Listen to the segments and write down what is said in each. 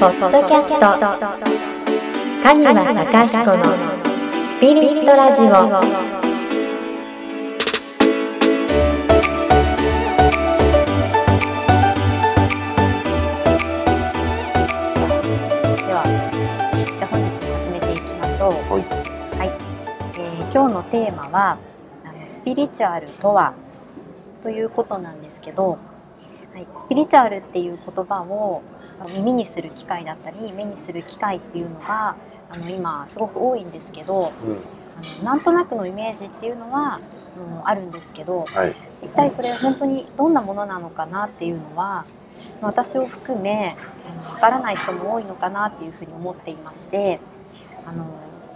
ポッドキャスト。カニワタヒコのスピリットラジオ。では、じゃあ本日も始めていきましょう。はい。はい。えー今日のテーマはあのスピリチュアルとは？ということなんですけど、はい、スピリチュアルっていう言葉を耳にする機会だったり目にする機会っていうのがあの今すごく多いんですけど、うん、あのなんとなくのイメージっていうのは、うん、あるんですけど、はい、一体それ本当にどんなものなのかなっていうのは私を含めわからない人も多いのかなっていうふうに思っていましてあの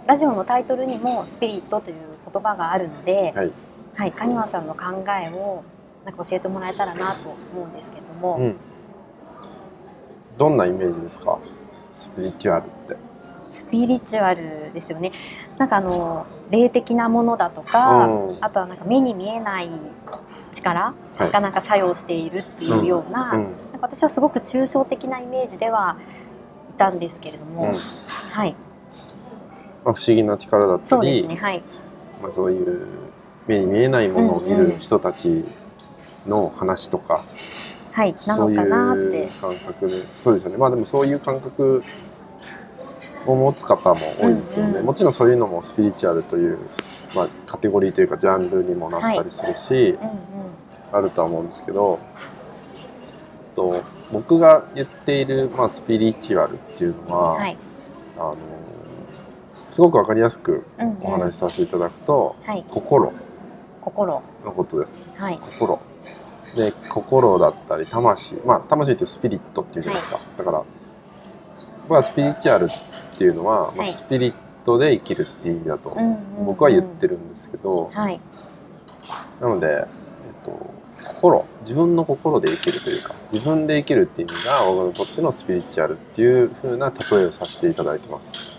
ラジオのタイトルにも「スピリット」という言葉があるので、はい、はい、カニワさんの考えをなんか教えてもらえたらなと思うんですけども、うん。どんなイメージですか？スピリチュアルって。スピリチュアルですよね。なんかあの霊的なものだとか、うん。あとはなんか目に見えない力はい。がなんか作用しているっていうような、うん、なんか私はすごく抽象的なイメージではいたんですけれども、うん。はい、まあ不思議な力だったり、そうですね、はい、まあそういう目に見えないものを見る人たちの話とか、はい、なそういのかなって。う、感覚。で、そうですよね。まあでもそういう感覚を持つ方も多いですよね。うんうん。もちろんそういうのもスピリチュアルというまあカテゴリーというかジャンルにもなったりするし。うんうん、あるとは思うんですけどと僕が言っている、まあ、スピリチュアルっていうのは、はい、あのすごく分かりやすくうんうんお話しさせていただくと、はい、心。心、のことです。はい、心で心だったり魂。まあ魂ってスピリットっていうじゃないですか、だから僕はスピリチュアルっていうのは、まあ、はい。スピリットで生きるっていう意味だと僕は言ってるんですけど、はい、なので、えっと、心。自分の心で生きるというか自分で生きるっていう意味が僕にとってのスピリチュアルっていう風な例えをさせていただいてます。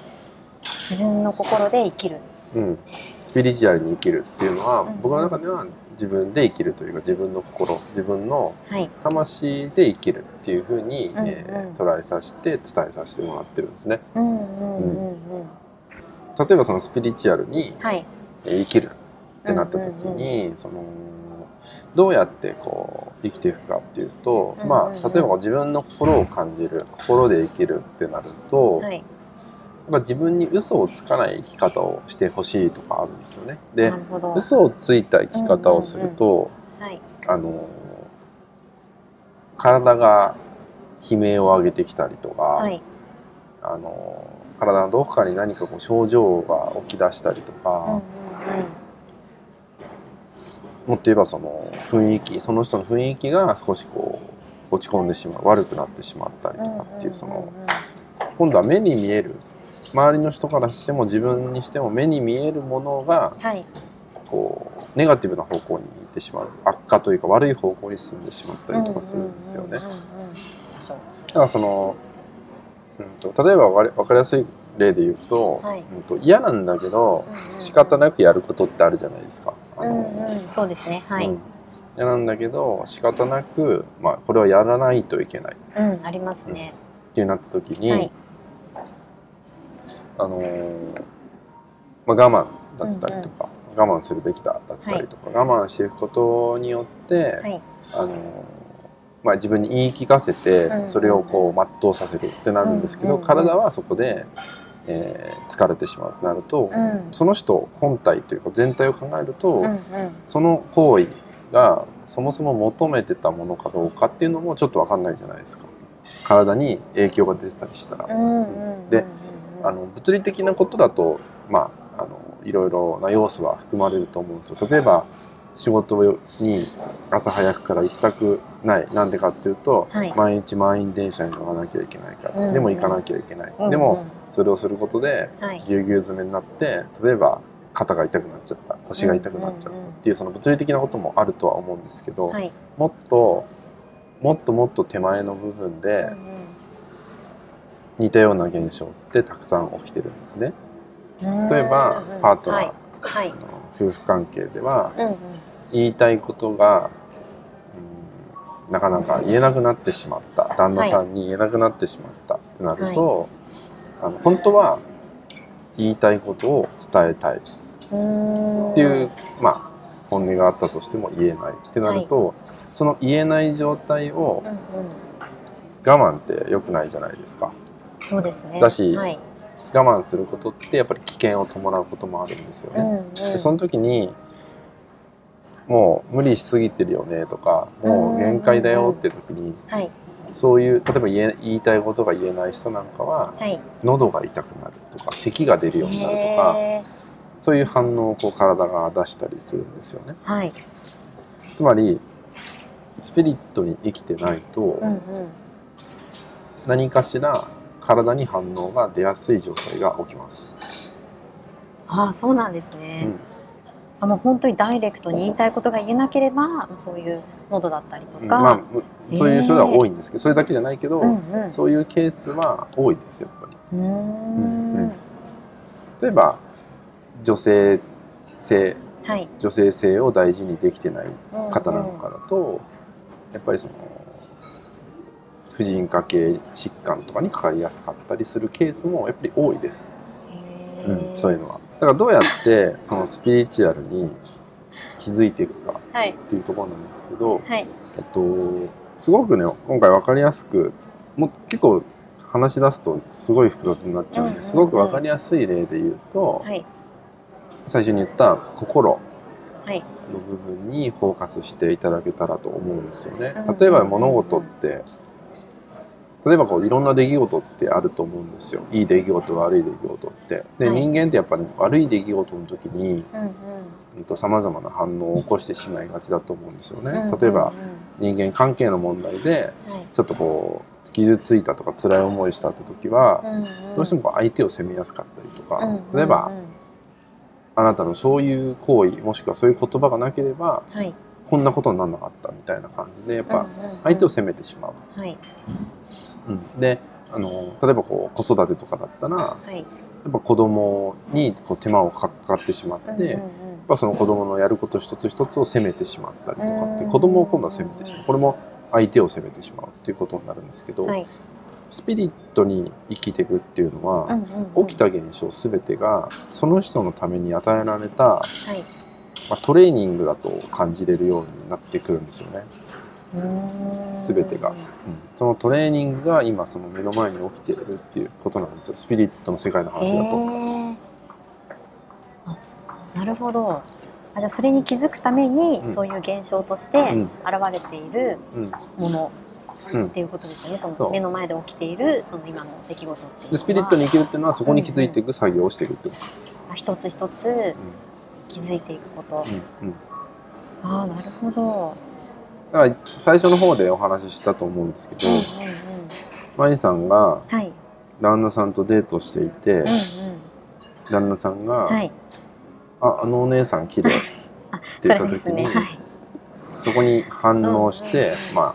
自分の心で生きる、うん、スピリチュアルに生きるっていうのは、うん。僕の中では自分で生きるというか自分の心自分のはい、魂で生きるっていう風に、うんうん。えー捉えさせて伝えさせてもらってるんですね。例えばそのスピリチュアルにはい、えー生きるってなった時に、そのどうやってこう生きていくかっていうと、まあ例えば自分の心を感じる心で生きるってなると、はい、ぱ自分に嘘をつかない生き方をしてほしいとかあるんですよね。で嘘をついた生き方をすると、はい、あの体が悲鳴を上げてきたりとか、はい、あの体のどこかに何かこう症状が起き出したりとか。うんうんもっと言えばその雰囲気その人の雰囲気が少しこう落ち込んでしまう悪くなってしまったりとかっていうその今度は目に見える周りの人からしても自分にしても目に見えるものがうん、はい、こうネガティブな方向に行ってしまう。悪化というか悪い方向に進んでしまったりとかするんですよね。だからその、うん、と例えばわかり分かりやすい例で言うと,、はい。うん、と嫌なんだけどうんうん。仕方なくやることってあるじゃないですか。あのうんうん、そうですね、はい、うん。嫌なんだけど仕方なく、まあ、これはやらないといけない。っうん、ありますね、てなった時に、はい、あのーまあ、我慢だったりとか、我慢するべきだだったりとか、我慢していくことによって、はい、あのーまあ、自分に言い聞かせてうんそれをこう全うさせるってなるんですけど、うん体はそこで、えー疲れてしまうとなると、うん、その人本体というか全体を考えると、うんうん、その行為がそもそも求めてたものかどうかっていうのもちょっと分かんないじゃないですか。体に影響が出てたりしたら、うんうんうん、であの物理的なことだとまああのいろいろな要素は含まれると思うんですよ。例えば仕事に朝早くから行きたくない。なんでかっていうと、はい。毎日満員電車に乗らなきゃいけないから、うん。うんでも行かなきゃいけない、うん。うん。でもそれをすることではい、ぎゅうぎゅう詰めになって例えば肩が痛くなっちゃった腰が痛くなっちゃったっていうその物理的なこともあるとは思うんですけど、はい、もっともっともっと手前の部分うんで似たような現象ってたくさん起きてるんですね。うん例えばパートナー。はい、夫婦関係ではうんうん、言いたいことが、うんなかなか言えなくなってしまった。旦那さんに言えなくなってしまった、ってなると、あの本当は言いたいことを伝えたい。っていう、まあ本音があったとしても言えない。ってなると、その言えない状態を我慢って良くないじゃないですかそうですね。だしはい。我慢することってやっぱり危険を伴うこともあるんですよね、うんうん。でその時にもう無理しすぎてるよねとかもう限界だよって時にはい。そういう例えば言え言いたいことが言えない人なんかははい。喉が痛くなるとか咳が出るようになるとかへそういう反応をこう体が出したりするんですよね。ーはい。つまりスピリットに生きてないとうんうん。何かしら体に反応が出やすい状態が起きます、ああそうなんですうね、ん、あもう本当にダイレクトに言いたいことが言えなければそういう喉だったりとか、まあむそういう人では多いんですけどそれだけじゃないけど、うんうん。そういうケースは多いですよやっぱり。うーん。うん例えば女性性はい。女性性を大事にできてない方なんかだと、やっぱりその婦人科系疾患とかにかかりやすかったりするケースもやっぱり多いです、うん、そういうのは。だからどうやって そのスピリチュアルに気づいていくかはい。っていうところなんですけど、はい。えっと、すごくね今回分かりやすくもう結構話し出すとすごい複雑になっちゃうんですごく分かりやすい例で言うと、はい。最初に言った心はい。の部分にフォーカスしていただけたらと思うんですよね。例えば物事って例えばこういろんな出来事ってあると思うんですよ。いい出来事悪い出来事って。で、はい。人間ってやっぱり悪い出来事の時にうんうん。うんと様々な反応を起こしてしまいがちだと思うんですよね。うんうん例えば人間関係の問題ではい。ちょっとこう傷ついたとか辛い思いしたって時はうんうん。どうしてもこう相手を責めやすかったりとかうんうんうん。例えばあなたのそういう行為もしくはそういう言葉がなければはい。こんなことにならなかったみたいな感じでやっぱうんうんうん。相手を責めてしまう。はいうん。であの例えばこう子育てとかだったらやはい。っぱ子供にこう手間をかかってしまって、うんうんやっぱその子供のやること一つ一つを責めてしまったりとかってうん。子供を今度は責めてしまう。これも相手を責めてしまうっていうことになるんですけど、うんはい。スピリットに生きていくっていうのは、うんうんうん。起きた現象全てがその人のために与えられた、はい。まあ、トレーニングだと感じれるようになってくるんですよね。全てが。そのトレーニングが今その目の前に起きているっていうことなんですよ。スピリットの世界の話だと。へー。あなるほど。あじゃあそれに気づくために、うん。そういう現象としてうん。現れているうん。ものうん。っていうことですよね、その目の前で起きているその今の出来事っていうのは。でスピリットに生きるっていうのはそこに気づいていく作業をしていくってこと。あ一つ一つ気づいていくこと、うん。うん。ああなるほど、だから最初の方でお話ししたと思うんですけど、うんうんうん、マイさんがはい、旦那さんとデートしていて、うん旦那さんうん、が、はい。ああのお姉さん綺麗 って言った時に、ですね。はい。そこに反応して、うんまあ、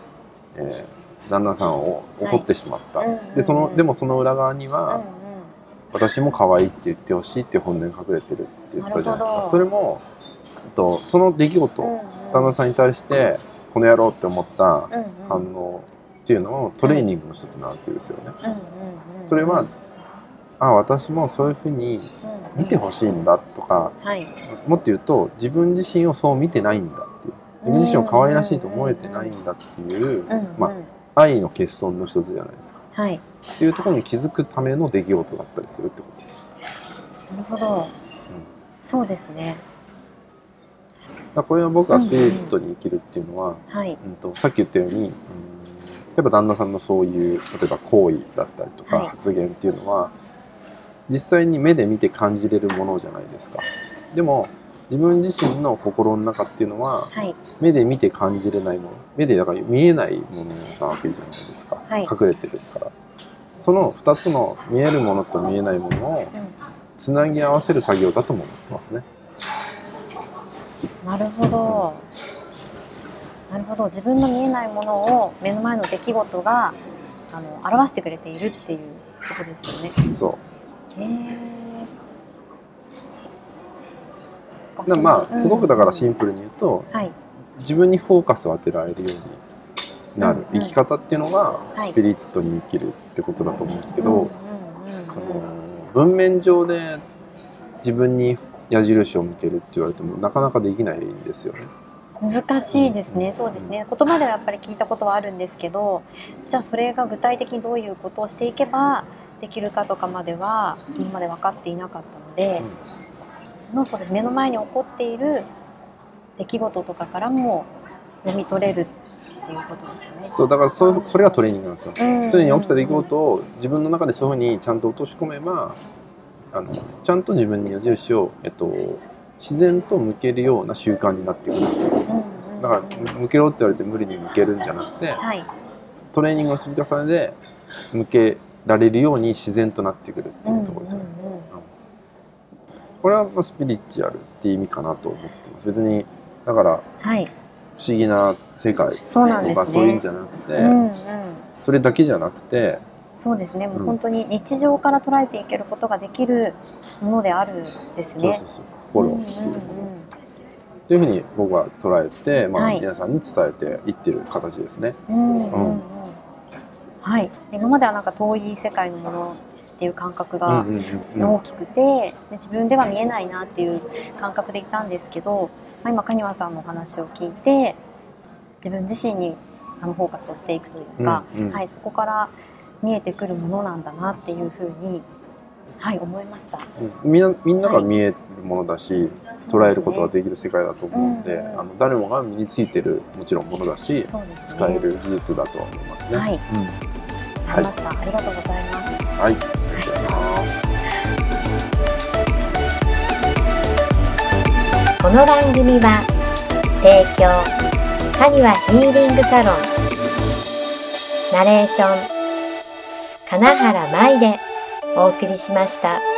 えー旦那さんを怒ってしまった、はいうんうんうん。でそのでもその裏側には、うんうん。私も可愛いって言ってほしいって本音が隠れてるって言ったじゃないですか。それもとその出来事、うんうん。旦那さんに対してこの野郎って思ったうんうん。反応っていうのをトレーニングの一つなわけですよね。うんうんうん。それはあ私もそういうふうに見てほしいんだとかはい。もっと言うと自分自身をそう見てないんだっていう。自分自身を可愛らしいと思えてないんだっていううんうんまあ愛の欠損の一つじゃないですか。はい。っていうところに気づくための出来事だったりするってこと。なるほど、そうですねだこれは僕はスピリットに生きるっていうのは、はい。うん、とさっき言ったように、うん、例えば旦那さんのそういう例えば行為だったりとかはい。発言っていうのは、実際に目で見て感じれるものじゃないですか。でも自分自身の心の中っていうのははい。目で見て感じれないもの目でだから見えないものなわけじゃないですか、はい。隠れてるから。その2つの見えるものと見えないものをうん。つなぎ合わせる作業だとも思ってますね。なるほど。なるほど。自分の見えないものを目の前の出来事があの表してくれているっていうことですよね。そうへえ。まあすごくだからシンププルに言うと、はい。自分にフォーカスを当てられるようになる生き方っていうのがはいスピリットに生きるってことだと思うんですけど、その文面上で自分に矢印を向けるって言われてもなかなかできないんですよね。難しいですね、そうですね言葉ではやっぱり聞いたことはあるんですけどじゃあそれが具体的にどういうことをしていけばできるかとかまでは今まで分かっていなかったので、のそうです目の前に起こっている出来事とかからも読み取れるっていうことですよね。そうだからそうそれがトレーニングなんですよ。うん常に起きた出来事を自分の中でそういうふうにちゃんと落とし込めばあのちゃんと自分に矢印を、えっと、自然と向けるような習慣になってくる。だから向けろって言われて無理に向けるんじゃなくてはい、トレーニングの積み重ねで向けられるように自然となってくるっていうところですよね。うんうんうん。これはまあスピリチュアルっていう意味かなと思ってます。別にだからはい、不思議な世界とかそういうんじゃなくて、うんうん、それだけじゃなくてそうですね、もううん本当に日常から捉えていけることができるものであるんですね。そうそうそう。心っていうというふうに僕は捉えて、まあはい。皆さんに伝えていってる形ですね。うんうんうん。うん。はい、今まではなんか遠い世界のものっていう感覚うんがうんうん。大きくて、で自分では見えないなっていう感覚でいたんですけど、まあ、今カニワさんのお話を聞いて自分自身にあのフォーカスをしていくというか、うんうん。はい、そこから見えてくるものなんだなっていうふうに、はい、思いました。うん。みんなみんなが見えるものだし、捉えることがでできる世界だと思うんで、うんうん。あの誰もが身についてるもちろんものだし、ね。使える技術だとは思いますね。はい。うん。わかりました、ありがとうございます。はい、ありがとうございます。この番組は提供カニワヒーリングサロン。ナレーション花原舞でお送りしました。